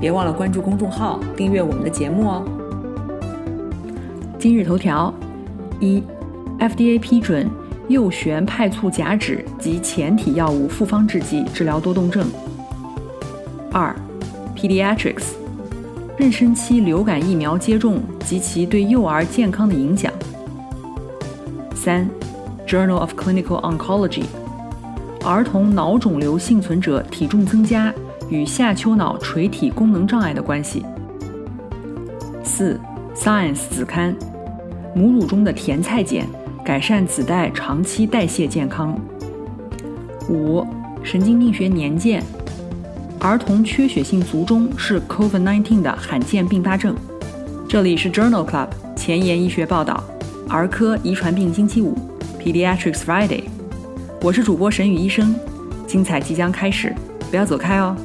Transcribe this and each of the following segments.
别忘了关注公众号，订阅我们的节目哦。今日头条：一，FDA 批准右旋派促甲酯及前体药物复方制剂治疗多动症。二，Pediatrics，妊娠期流感疫苗接种及其对幼儿健康的影响。三，Journal of Clinical Oncology，儿童脑肿瘤幸存者体重增加。与下丘脑垂体功能障碍的关系。四，Science 子刊，母乳中的甜菜碱改善子代长期代谢健康。五，神经病学年鉴，儿童缺血性卒中是 COVID-19 的罕见并发症。这里是 Journal Club 前沿医学报道，儿科遗传病星期五，Pediatrics Friday。我是主播沈宇医生，精彩即将开始，不要走开哦。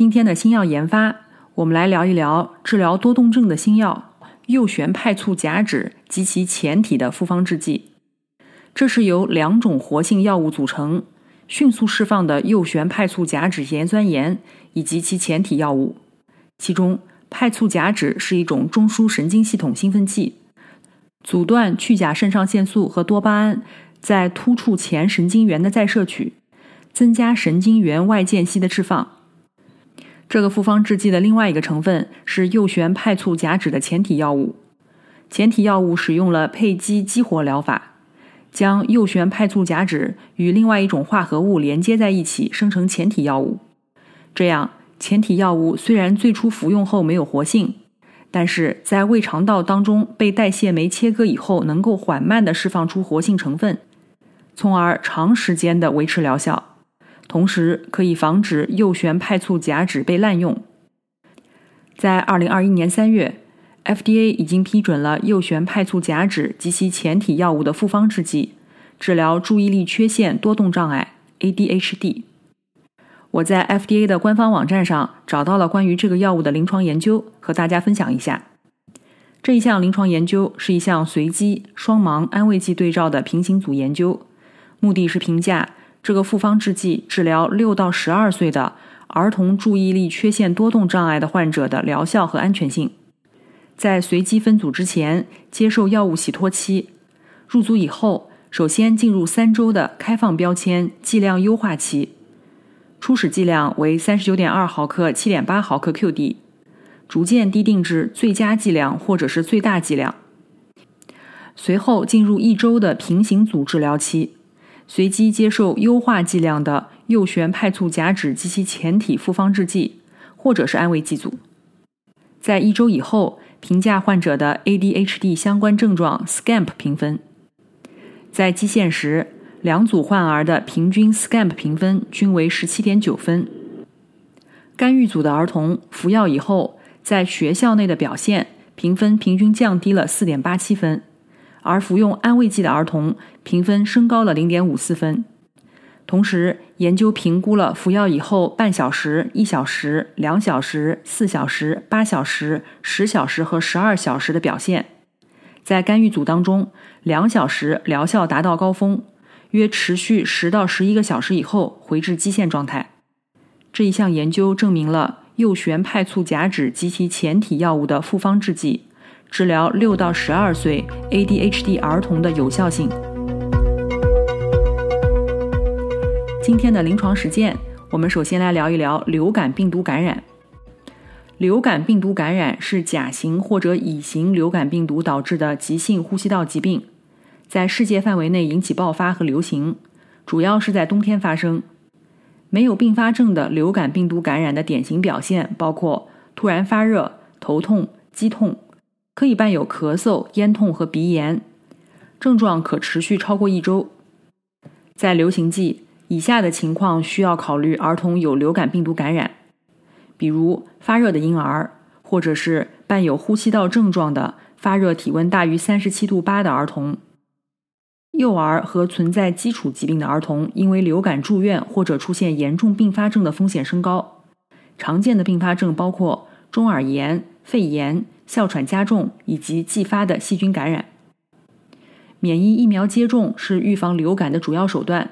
今天的新药研发，我们来聊一聊治疗多动症的新药右旋派促甲酯及其前体的复方制剂。这是由两种活性药物组成，迅速释放的右旋派促甲酯盐酸盐以及其前体药物。其中，派促甲酯是一种中枢神经系统兴奋剂，阻断去甲肾上腺素和多巴胺在突触前神经元的再摄取，增加神经元外间隙的释放。这个复方制剂的另外一个成分是右旋派促甲酯的前体药物。前体药物使用了配基激活疗法，将右旋派促甲酯与另外一种化合物连接在一起，生成前体药物。这样，前体药物虽然最初服用后没有活性，但是在胃肠道当中被代谢酶切割以后，能够缓慢地释放出活性成分，从而长时间的维持疗效。同时，可以防止右旋派促甲酯被滥用。在二零二一年三月，FDA 已经批准了右旋派促甲酯及其前体药物的复方制剂，治疗注意力缺陷多动障碍 （ADHD）。我在 FDA 的官方网站上找到了关于这个药物的临床研究，和大家分享一下。这一项临床研究是一项随机双盲安慰剂对照的平行组研究，目的是评价。这个复方制剂治疗六到十二岁的儿童注意力缺陷多动障碍的患者的疗效和安全性。在随机分组之前接受药物洗脱期，入组以后首先进入三周的开放标签剂量优化期，初始剂量为三十九点二毫克、七点八毫克 QD，逐渐低定至最佳剂量或者是最大剂量。随后进入一周的平行组治疗期。随机接受优化剂量的右旋派促甲酯及其前体复方制剂，或者是安慰剂组。在一周以后，评价患者的 ADHD 相关症状 SCAMP 评分。在基线时，两组患儿的平均 SCAMP 评分均为十七点九分。干预组的儿童服药以后，在学校内的表现评分平均降低了四点八七分。而服用安慰剂的儿童评分升高了零点五四分。同时，研究评估了服药以后半小时、一小时、两小时、四小时、八小时、十小时和十二小时的表现。在干预组当中，两小时疗效达到高峰，约持续十到十一个小时以后回至基线状态。这一项研究证明了右旋派促甲酯及其前体药物的复方制剂。治疗六到十二岁 ADHD 儿童的有效性。今天的临床实践，我们首先来聊一聊流感病毒感染。流感病毒感染是甲型或者乙型流感病毒导致的急性呼吸道疾病，在世界范围内引起爆发和流行，主要是在冬天发生。没有并发症的流感病毒感染的典型表现包括突然发热、头痛、肌痛。可以伴有咳嗽、咽痛和鼻炎，症状可持续超过一周。在流行季，以下的情况需要考虑儿童有流感病毒感染：比如发热的婴儿，或者是伴有呼吸道症状的发热体温大于三十七度八的儿童。幼儿和存在基础疾病的儿童，因为流感住院或者出现严重并发症的风险升高。常见的并发症包括中耳炎、肺炎、哮喘加重以及继发的细菌感染。免疫疫苗接种是预防流感的主要手段，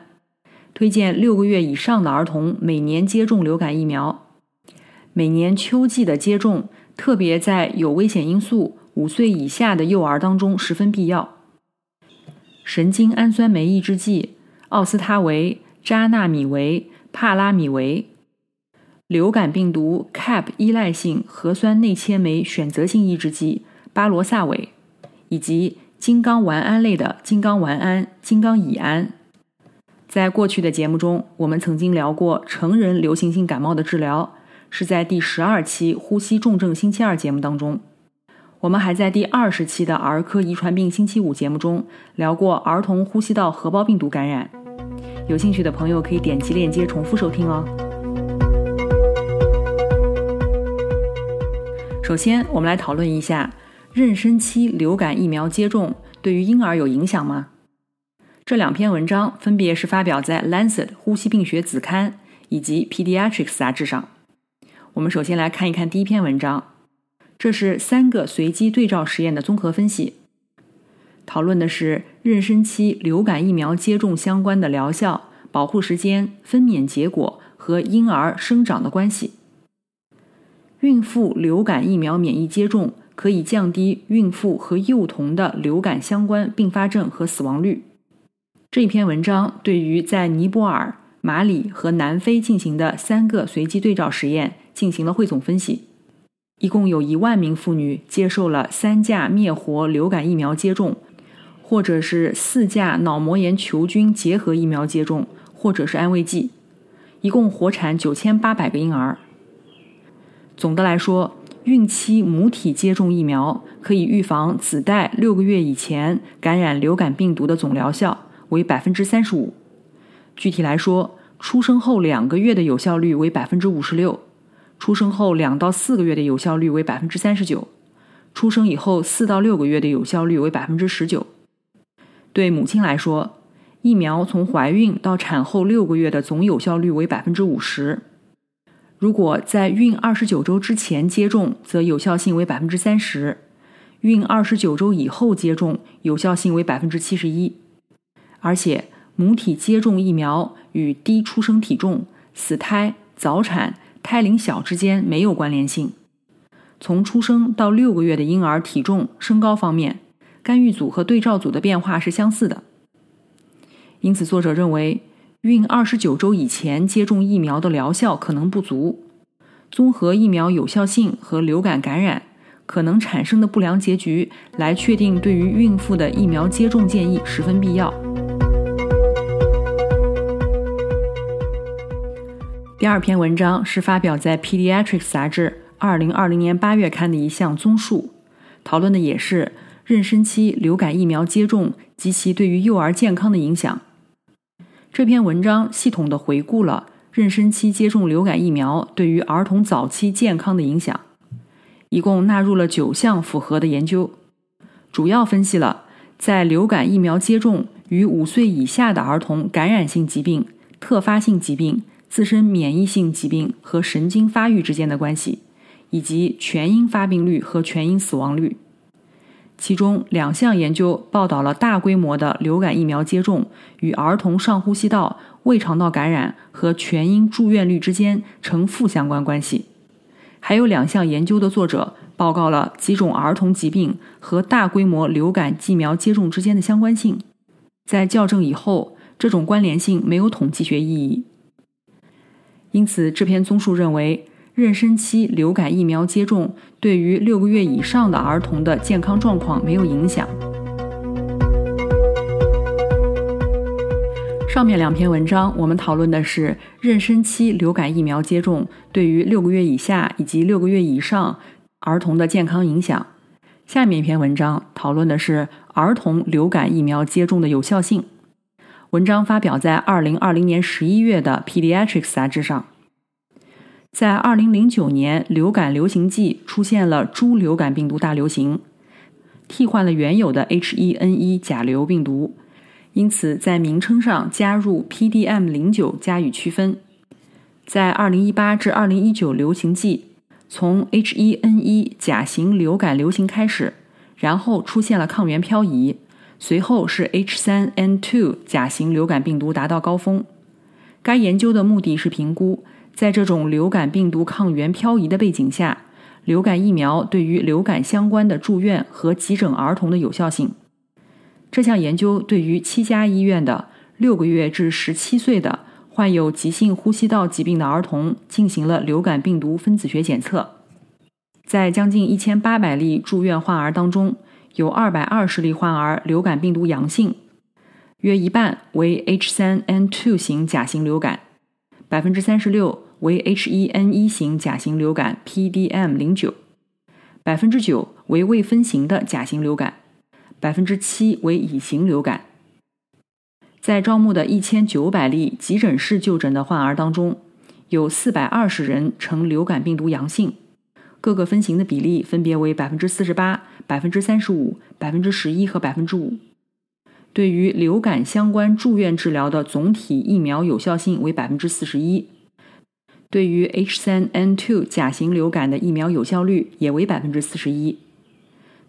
推荐六个月以上的儿童每年接种流感疫苗。每年秋季的接种，特别在有危险因素、五岁以下的幼儿当中十分必要。神经氨酸酶抑制剂奥司他韦、扎纳米韦、帕拉米韦，流感病毒 CAP 依赖性核酸内切酶选择性抑制剂巴罗萨韦，以及金刚烷胺类的金刚烷胺、金刚乙胺。在过去的节目中，我们曾经聊过成人流行性感冒的治疗，是在第十二期呼吸重症星期二节目当中。我们还在第二十期的儿科遗传病星期五节目中聊过儿童呼吸道合胞病毒感染，有兴趣的朋友可以点击链接重复收听哦。首先，我们来讨论一下妊娠期流感疫苗接种对于婴儿有影响吗？这两篇文章分别是发表在《Lancet 呼吸病学子刊》以及《Pediatrics》杂志上。我们首先来看一看第一篇文章。这是三个随机对照实验的综合分析，讨论的是妊娠期流感疫苗接种相关的疗效、保护时间、分娩结果和婴儿生长的关系。孕妇流感疫苗免疫接种可以降低孕妇和幼童的流感相关并发症和死亡率。这一篇文章对于在尼泊尔、马里和南非进行的三个随机对照实验进行了汇总分析。一共有一万名妇女接受了三价灭活流感疫苗接种，或者是四价脑膜炎球菌结合疫苗接种，或者是安慰剂，一共活产九千八百个婴儿。总的来说，孕期母体接种疫苗可以预防子代六个月以前感染流感病毒的总疗效为百分之三十五。具体来说，出生后两个月的有效率为百分之五十六。出生后两到四个月的有效率为百分之三十九，出生以后四到六个月的有效率为百分之十九。对母亲来说，疫苗从怀孕到产后六个月的总有效率为百分之五十。如果在孕二十九周之前接种，则有效性为百分之三十；孕二十九周以后接种，有效性为百分之七十一。而且，母体接种疫苗与低出生体重、死胎、早产。胎龄小之间没有关联性。从出生到六个月的婴儿体重、身高方面，干预组和对照组的变化是相似的。因此，作者认为，孕二十九周以前接种疫苗的疗效可能不足。综合疫苗有效性和流感感染可能产生的不良结局来确定对于孕妇的疫苗接种建议十分必要。第二篇文章是发表在《Pediatrics》杂志二零二零年八月刊的一项综述，讨论的也是妊娠期流感疫苗接种及其对于幼儿健康的影响。这篇文章系统的回顾了妊娠期接种流感疫苗对于儿童早期健康的影响，一共纳入了九项符合的研究，主要分析了在流感疫苗接种与五岁以下的儿童感染性疾病、特发性疾病。自身免疫性疾病和神经发育之间的关系，以及全因发病率和全因死亡率。其中两项研究报道了大规模的流感疫苗接种与儿童上呼吸道、胃肠道感染和全因住院率之间呈负相关关系。还有两项研究的作者报告了几种儿童疾病和大规模流感疫苗接种之间的相关性。在校正以后，这种关联性没有统计学意义。因此，这篇综述认为，妊娠期流感疫苗接种对于六个月以上的儿童的健康状况没有影响。上面两篇文章我们讨论的是妊娠期流感疫苗接种对于六个月以下以及六个月以上儿童的健康影响。下面一篇文章讨论的是儿童流感疫苗接种的有效性。文章发表在二零二零年十一月的《Pediatrics》杂志上。在2009年，流感流行季出现了猪流感病毒大流行，替换了原有的 H1N1 甲流病毒，因此在名称上加入 PDM09 加以区分。在2018至2019流行季，从 H1N1 甲型流感流行开始，然后出现了抗原漂移，随后是 H3N2 甲型流感病毒达到高峰。该研究的目的是评估。在这种流感病毒抗原漂移的背景下，流感疫苗对于流感相关的住院和急诊儿童的有效性。这项研究对于七家医院的六个月至十七岁的患有急性呼吸道疾病的儿童进行了流感病毒分子学检测。在将近一千八百例住院患儿当中，有二百二十例患儿流感病毒阳性，约一半为 H3N2 型甲型流感，百分之三十六。为 H1N1 型甲型流感 （PDM 零九），百分之九为未分型的甲型流感，百分之七为乙型流感。在招募的一千九百例急诊室就诊的患儿当中，有四百二十人呈流感病毒阳性，各个分型的比例分别为百分之四十八、百分之三十五、百分之十一和百分之五。对于流感相关住院治疗的总体疫苗有效性为百分之四十一。对于 H3N2 甲型流感的疫苗有效率也为百分之四十一，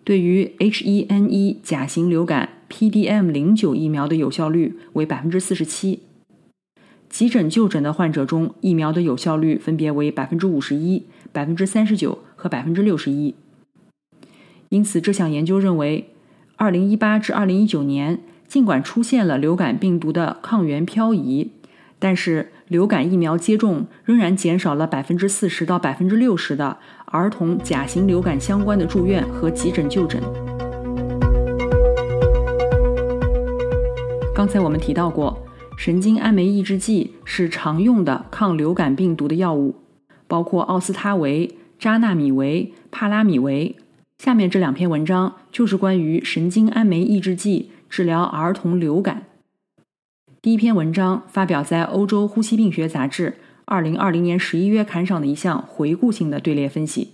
对于 H1N1 甲型流感 PDM 零九疫苗的有效率为百分之四十七。急诊就诊的患者中，疫苗的有效率分别为百分之五十一、百分之三十九和百分之六十一。因此，这项研究认为，二零一八至二零一九年，尽管出现了流感病毒的抗原漂移。但是，流感疫苗接种仍然减少了百分之四十到百分之六十的儿童甲型流感相关的住院和急诊就诊。刚才我们提到过，神经氨酶抑制剂是常用的抗流感病毒的药物，包括奥司他韦、扎纳米韦、帕拉米韦。下面这两篇文章就是关于神经氨酶抑制剂治疗儿童流感。第一篇文章发表在《欧洲呼吸病学杂志》二零二零年十一月刊上的一项回顾性的队列分析，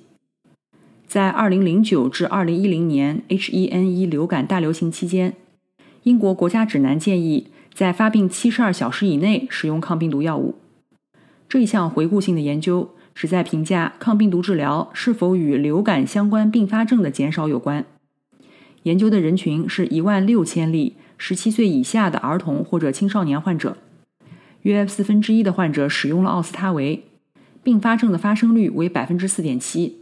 在二零零九至二零一零年 H1N1 流感大流行期间，英国国家指南建议在发病七十二小时以内使用抗病毒药物。这一项回顾性的研究旨在评价抗病毒治疗是否与流感相关并发症的减少有关。研究的人群是一万六千例。十七岁以下的儿童或者青少年患者，约四分之一的患者使用了奥司他韦，并发症的发生率为百分之四点七。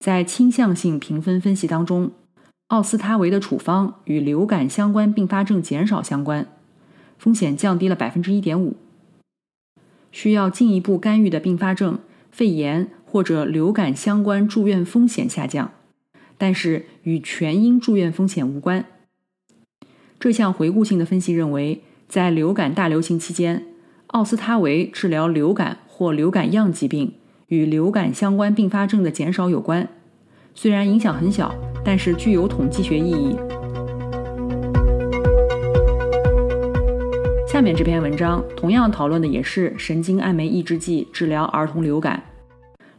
在倾向性评分分析当中，奥司他韦的处方与流感相关并发症减少相关，风险降低了百分之一点五。需要进一步干预的并发症，肺炎或者流感相关住院风险下降，但是与全因住院风险无关。这项回顾性的分析认为，在流感大流行期间，奥司他韦治疗流感或流感样疾病与流感相关并发症的减少有关。虽然影响很小，但是具有统计学意义。下面这篇文章同样讨论的也是神经氨酶抑制剂治疗儿童流感，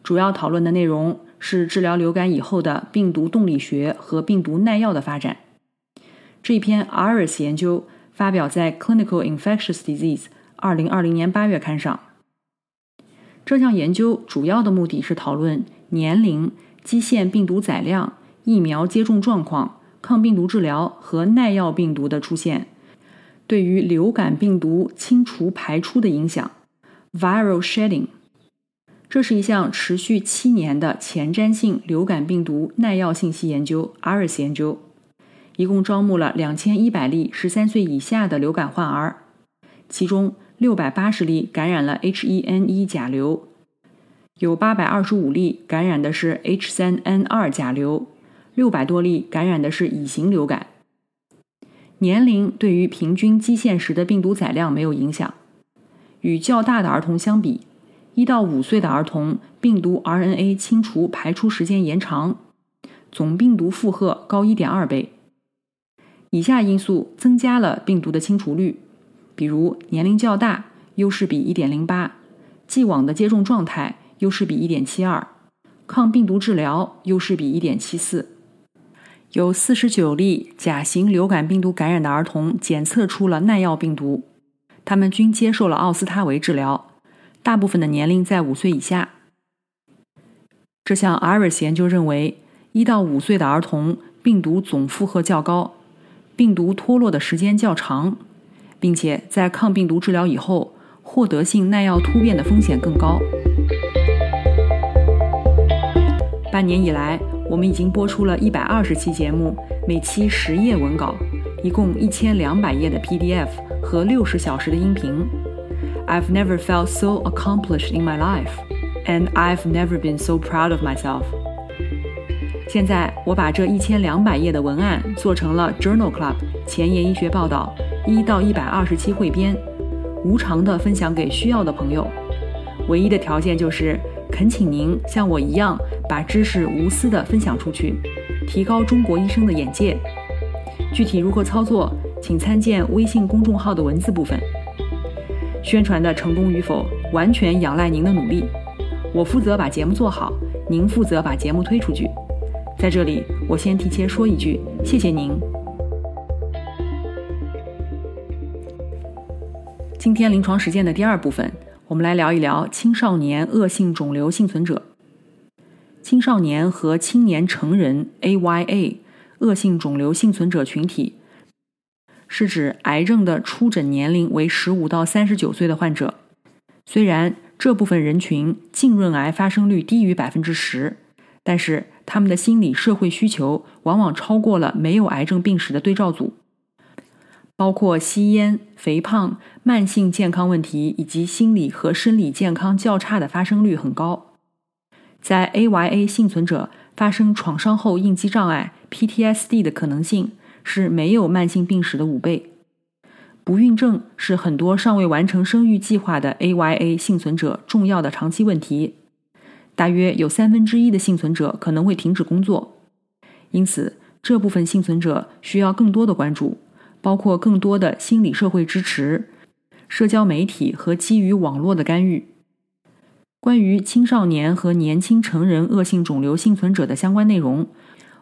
主要讨论的内容是治疗流感以后的病毒动力学和病毒耐药的发展。这篇 IRIS 研究发表在《Clinical Infectious Disease》二零二零年八月刊上。这项研究主要的目的是讨论年龄、基线病毒载量、疫苗接种状况、抗病毒治疗和耐药病毒的出现对于流感病毒清除排出的影响 （viral shedding）。这是一项持续七年的前瞻性流感病毒耐药信息研究 （IRIS 研究）。一共招募了两千一百例十三岁以下的流感患儿，其中六百八十例感染了 H1N1 甲流，有八百二十五例感染的是 H3N2 甲流，六百多例感染的是乙型流感。年龄对于平均基线时的病毒载量没有影响。与较大的儿童相比，一到五岁的儿童病毒 RNA 清除排出时间延长，总病毒负荷高一点二倍。以下因素增加了病毒的清除率，比如年龄较大，优势比1.08；既往的接种状态，优势比1.72，抗病毒治疗优势比1.74。有49例甲型流感病毒感染的儿童检测出了耐药病毒，他们均接受了奥司他韦治疗，大部分的年龄在五岁以下。这项 IRIS 研究认为，一到五岁的儿童病毒总负荷较高，病毒脱落的时间较长，并且在抗病毒治疗以后，获得性耐药突变的风险更高。半年以来，我们已经播出了一百二十期节目，每期十页文稿，一共一千两百页的 PDF 和六十小时的音频。I've never felt so accomplished in my life, and I've never been so proud of myself. 现在我把这一千两百页的文案做成了 Journal Club 前沿医学报道一到一百二十期汇编，无偿的分享给需要的朋友。唯一的条件就是恳请您像我一样把知识无私的分享出去，提高中国医生的眼界。具体如何操作，请参见微信公众号的文字部分。宣传的成功与否完全仰赖您的努力，我负责把节目做好，您负责把节目推出去。在这里，我先提前说一句，谢谢您。今天临床实践的第二部分，我们来聊一聊青少年恶性肿瘤幸存者。青少年和青年成人 （AYA） 恶性肿瘤幸存者群体，是指癌症的初诊年龄为十五到三十九岁的患者。虽然这部分人群浸润癌发生率低于百分之十，但是他们的心理社会需求往往超过了没有癌症病史的对照组，包括吸烟、肥胖、慢性健康问题以及心理和生理健康较差的发生率很高。在 AYA 幸存者发生创伤后应激障碍 （PTSD） 的可能性是没有慢性病史的五倍。不孕症是很多尚未完成生育计划的 AYA 幸存者重要的长期问题。大约有三分之一的幸存者可能会停止工作，因此这部分幸存者需要更多的关注，包括更多的心理社会支持、社交媒体和基于网络的干预。关于青少年和年轻成人恶性肿瘤幸存者的相关内容，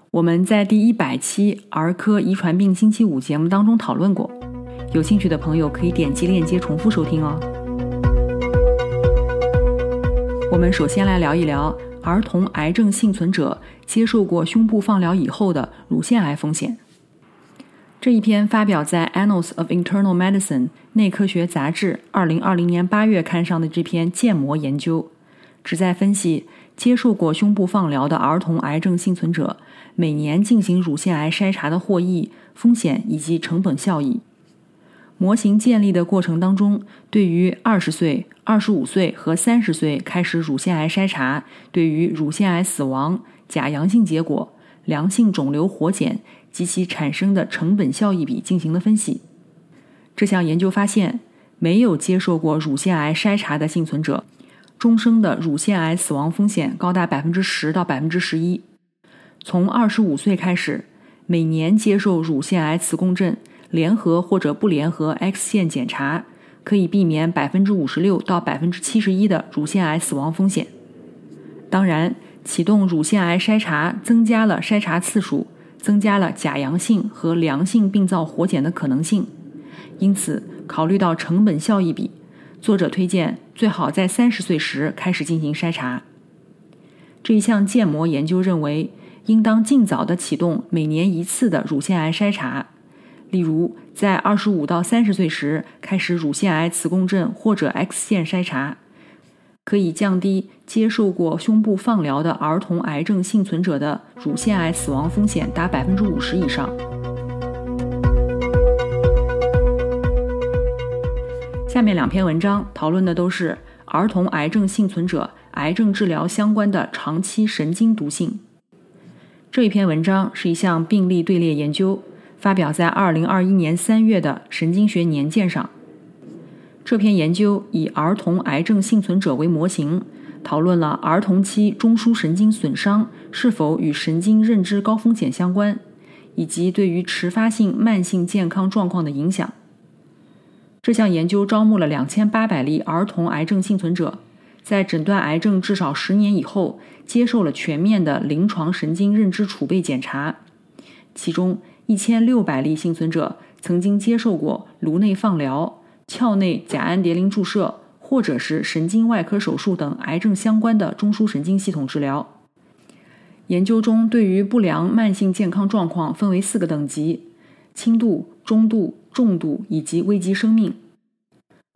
我们在第一百期儿科遗传病星期五节目当中讨论过，有兴趣的朋友可以点击链接重复收听哦。我们首先来聊一聊儿童癌症幸存者接受过胸部放疗以后的乳腺癌风险。这一篇发表在《Annals of Internal Medicine》内科学杂志二零二零年八月刊上的这篇建模研究，旨在分析接受过胸部放疗的儿童癌症幸存者每年进行乳腺癌筛查的获益、风险以及成本效益。模型建立的过程当中，对于二十岁、二十五岁和三十岁开始乳腺癌筛查，对于乳腺癌死亡、假阳性结果、良性肿瘤活检及其产生的成本效益比进行了分析。这项研究发现，没有接受过乳腺癌筛查的幸存者，终生的乳腺癌死亡风险高达百分之十到百分之十一。从二十五岁开始，每年接受乳腺癌磁共振。联合或者不联合 X 线检查可以避免百分之五十六到百分之七十一的乳腺癌死亡风险。当然，启动乳腺癌筛查增加了筛查次数，增加了假阳性和良性病灶活检的可能性。因此，考虑到成本效益比，作者推荐最好在三十岁时开始进行筛查。这一项建模研究认为，应当尽早的启动每年一次的乳腺癌筛查。例如，在二十五到三十岁时开始乳腺癌磁共振或者 X 线筛查，可以降低接受过胸部放疗的儿童癌症幸存者的乳腺癌死亡风险达百分之五十以上。下面两篇文章讨论的都是儿童癌症幸存者癌症治疗相关的长期神经毒性。这一篇文章是一项病例队列研究。发表在二零二一年三月的《神经学年鉴》上。这篇研究以儿童癌症幸存者为模型，讨论了儿童期中枢神经损伤是否与神经认知高风险相关，以及对于迟发性慢性健康状况的影响。这项研究招募了两千八百例儿童癌症幸存者，在诊断癌症至少十年以后，接受了全面的临床神经认知储备检查，其中一千六百例幸存者曾经接受过颅内放疗、鞘内甲氨蝶呤注射，或者是神经外科手术等癌症相关的中枢神经系统治疗。研究中对于不良慢性健康状况分为四个等级：轻度、中度、重度以及危及生命。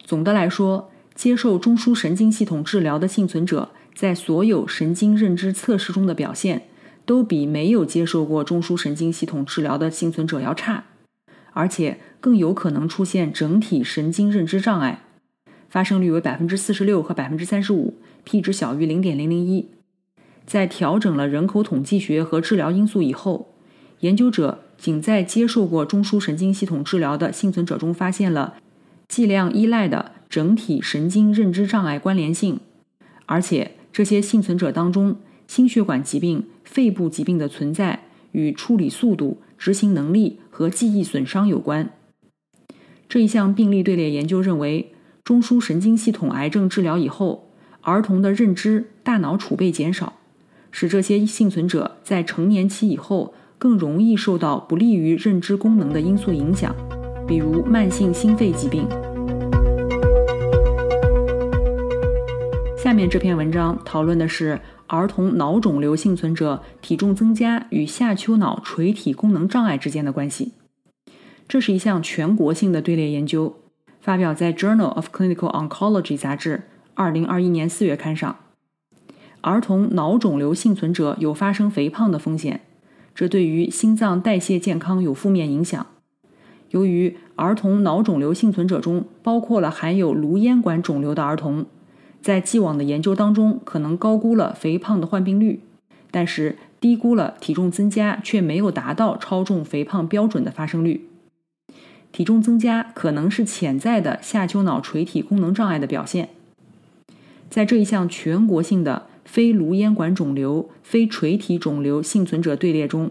总的来说，接受中枢神经系统治疗的幸存者在所有神经认知测试中的表现，都比没有接受过中枢神经系统治疗的幸存者要差，而且更有可能出现整体神经认知障碍，发生率为百分之四十六和百分之三十五，p 值小于零点零零一。在调整了人口统计学和治疗因素以后，研究者仅在接受过中枢神经系统治疗的幸存者中发现了剂量依赖的整体神经认知障碍关联性，而且这些幸存者当中，心血管疾病、肺部疾病的存在与处理速度、执行能力和记忆损伤有关。这一项病例队列研究认为，中枢神经系统癌症治疗以后，儿童的认知大脑储备减少。使这些幸存者在成年期以后更容易受到不利于认知功能的因素影响，比如慢性心肺疾病。下面这篇文章讨论的是儿童脑肿瘤幸存者体重增加与下丘脑垂体功能障碍之间的关系。这是一项全国性的队列研究，发表在《Journal of Clinical Oncology》杂志2021年4月刊上。儿童脑肿瘤幸存者有发生肥胖的风险，这对于心脏代谢健康有负面影响。由于儿童脑肿瘤幸存者中包括了含有颅咽管肿瘤的儿童，在既往的研究当中可能高估了肥胖的患病率，但是低估了体重增加却没有达到超重肥胖标准的发生率。体重增加可能是潜在的下丘脑垂体功能障碍的表现。在这一项全国性的。非颅咽管肿瘤、非垂体肿瘤幸存者队列中，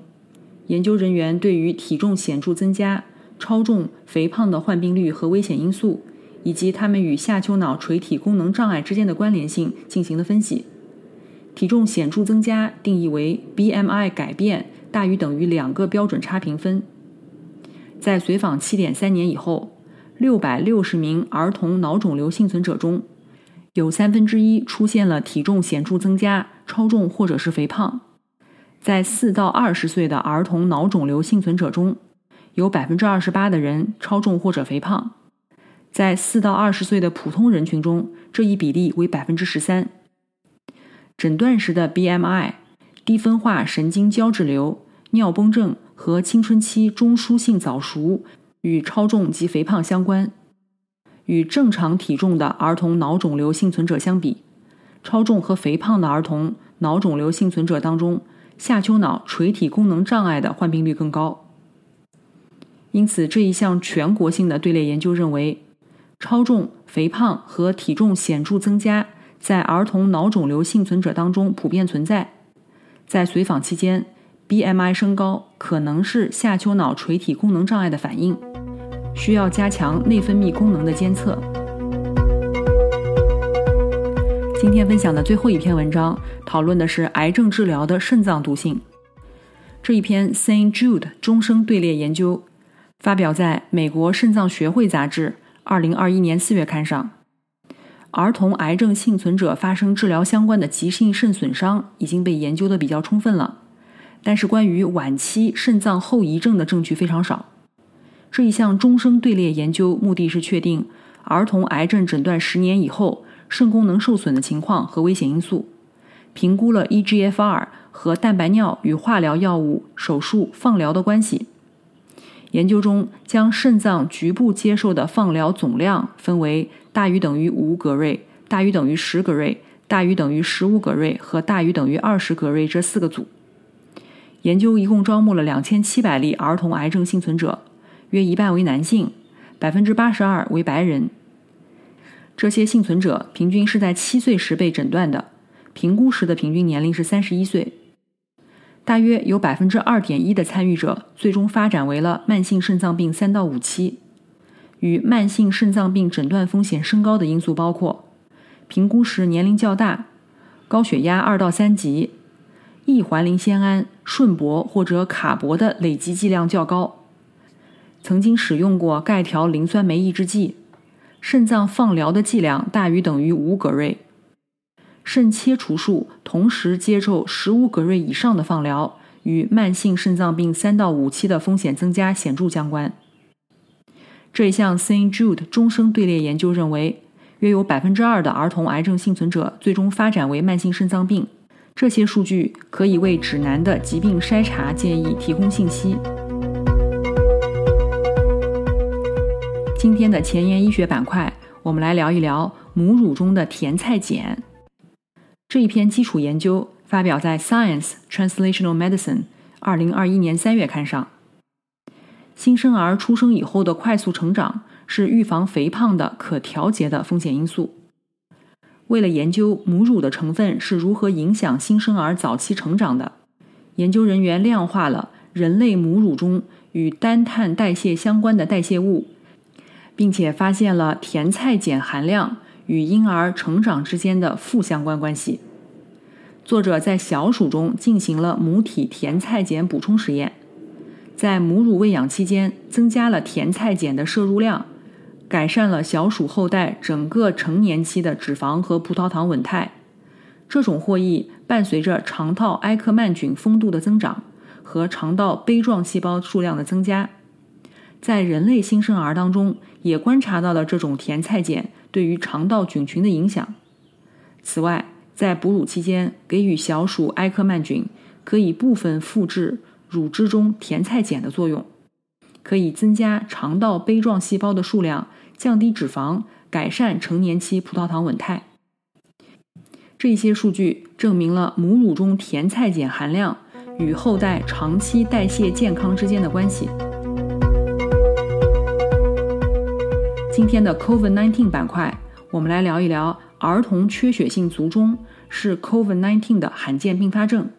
研究人员对于体重显著增加、超重、肥胖的患病率和危险因素，以及它们与下丘脑垂体功能障碍之间的关联性进行了分析。体重显著增加定义为 BMI 改变大于等于两个标准差评分。在随访7.3年以后，660名儿童脑肿瘤幸存者中。有三分之一出现了体重显著增加、超重或者是肥胖。在四到二十岁的儿童脑肿瘤幸存者中，有百分之二十八的人超重或者肥胖。在四到二十岁的普通人群中，这一比例为百分之十三。诊断时的 BMI、低分化神经胶质瘤、尿崩症和青春期中枢性早熟与超重及肥胖相关。与正常体重的儿童脑肿瘤幸存者相比，超重和肥胖的儿童脑肿瘤幸存者当中，下丘脑垂体功能障碍的患病率更高。因此，这一项全国性的队列研究认为，超重、肥胖和体重显著增加在儿童脑肿瘤幸存者当中普遍存在。在随访期间，BMI 升高可能是下丘脑垂体功能障碍的反应。需要加强内分泌功能的监测。今天分享的最后一篇文章讨论的是癌症治疗的肾脏毒性。这一篇 Saint Jude 终生队列研究发表在美国肾脏学会杂志二零二一年四月刊上。儿童癌症幸存者发生治疗相关的急性肾损伤已经被研究的比较充分了，但是关于晚期肾脏后遗症的证据非常少。这一项终生队列研究目的是确定儿童癌症诊断十年以后肾功能受损的情况和危险因素，评估了 eGFR 和蛋白尿与化疗药物、手术、放疗的关系。研究中将肾脏局部接受的放疗总量分为大于等于五格瑞、大于等于十格瑞、大于等于十五格瑞和大于等于二十格瑞这四个组。研究一共招募了两千七百例儿童癌症幸存者。约一半为男性，百分之八十二为白人。这些幸存者平均是在七岁时被诊断的，评估时的平均年龄是三十一岁。大约有百分之二点一的参与者最终发展为了慢性肾脏病三到五期。与慢性肾脏病诊断风险升高的因素包括评估时年龄较大，高血压二到三级，异环磷酰胺、顺铂或者卡铂的累积剂量较高，曾经使用过钙条磷酸酶抑制剂，肾脏放疗的剂量大于等于五格瑞，肾切除术同时接受十五格瑞以上的放疗，与慢性肾脏病三到五期的风险增加显著相关。这一项 Saint Jude 终生队列研究认为。约有百分之二的儿童癌症幸存者最终发展为慢性肾脏病。这些数据可以为指南的疾病筛查建议提供信息。今天的前沿医学板块，我们来聊一聊母乳中的甜菜碱。这一篇基础研究发表在《Science Translational Medicine》二零二一年三月刊上。新生儿出生以后的快速成长。是预防肥胖的可调节的风险因素。为了研究母乳的成分是如何影响新生儿早期成长的，研究人员量化了人类母乳中与单碳代谢相关的代谢物，并且发现了甜菜碱含量与婴儿成长之间的负相关关系。作者在小鼠中进行了母体甜菜碱补充实验，在母乳喂养期间增加了甜菜碱的摄入量。改善了小鼠后代整个成年期的脂肪和葡萄糖稳态。这种获益伴随着肠道埃克曼菌丰度的增长和肠道杯状细胞数量的增加。在人类新生儿当中，也观察到了这种甜菜碱对于肠道菌群的影响。此外，在哺乳期间给予小鼠埃克曼菌，可以部分复制乳汁中甜菜碱的作用，可以增加肠道杯状细胞的数量。降低脂肪，改善成年期葡萄糖稳态。这些数据证明了母乳中甜菜碱含量与后代长期代谢健康之间的关系。今天的 COVID-19 板块，我们来聊一聊儿童缺血性卒中是 COVID-19 的罕见并发症。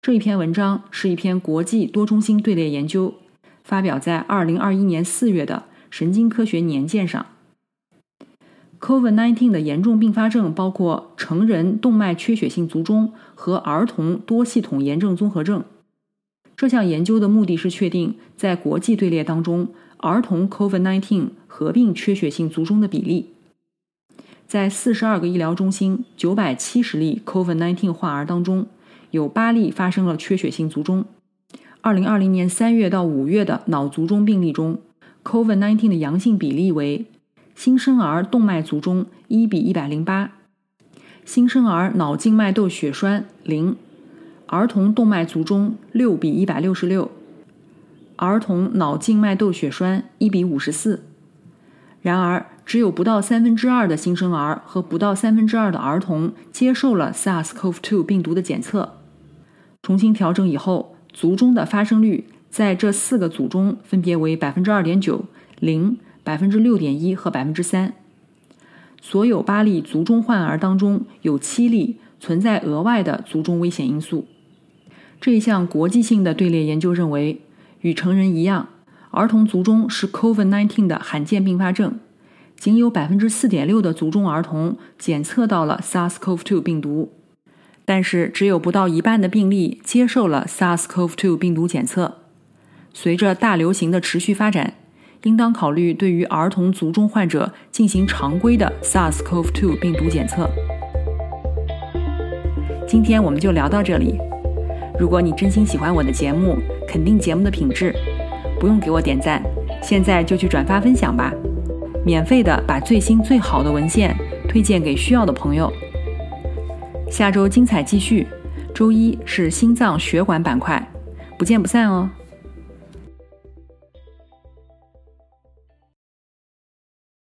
这一篇文章是一篇国际多中心队列研究，发表在2021年4月的。神经科学年鉴上，COVID-19 的严重并发症包括成人动脉缺血性卒中和儿童多系统炎症综合症。这项研究的目的是确定在国际队列当中，儿童 COVID-19 合并缺血性卒中的比例。在四十二个医疗中心、九百七十例 COVID-19 患儿当中，有八例发生了缺血性卒中。二零二零年三月到五月的脑卒中病例中。COVID-19 的阳性比例为新生儿动脉卒中一比一百零八，新生儿脑静脉窦血栓零，儿童动脉卒中六比一百六十六，儿童脑静脉窦血栓一比五十四。然而，只有不到三分之二的新生儿和不到三分之二的儿童接受了 SARS-CoV-2 病毒的检测。重新调整以后，卒中的发生率。在这四个组中，分别为百分之二点九、零、百分之六点一和百分之三。所有八例卒中患儿当中，有七例存在额外的卒中危险因素。这一项国际性的队列研究认为，与成人一样，儿童卒中是 COVID-19 的罕见并发症。仅有百分之四点六的卒中儿童检测到了 SARS-CoV-2 病毒，但是只有不到一半的病例接受了 SARS-CoV-2 病毒检测。随着大流行的持续发展，应当考虑对于儿童卒中患者进行常规的 SARS-CoV-2 病毒检测。今天我们就聊到这里。如果你真心喜欢我的节目，肯定节目的品质，不用给我点赞，现在就去转发分享吧，免费的把最新最好的文献推荐给需要的朋友。下周精彩继续，周一是心脏血管板块，不见不散哦。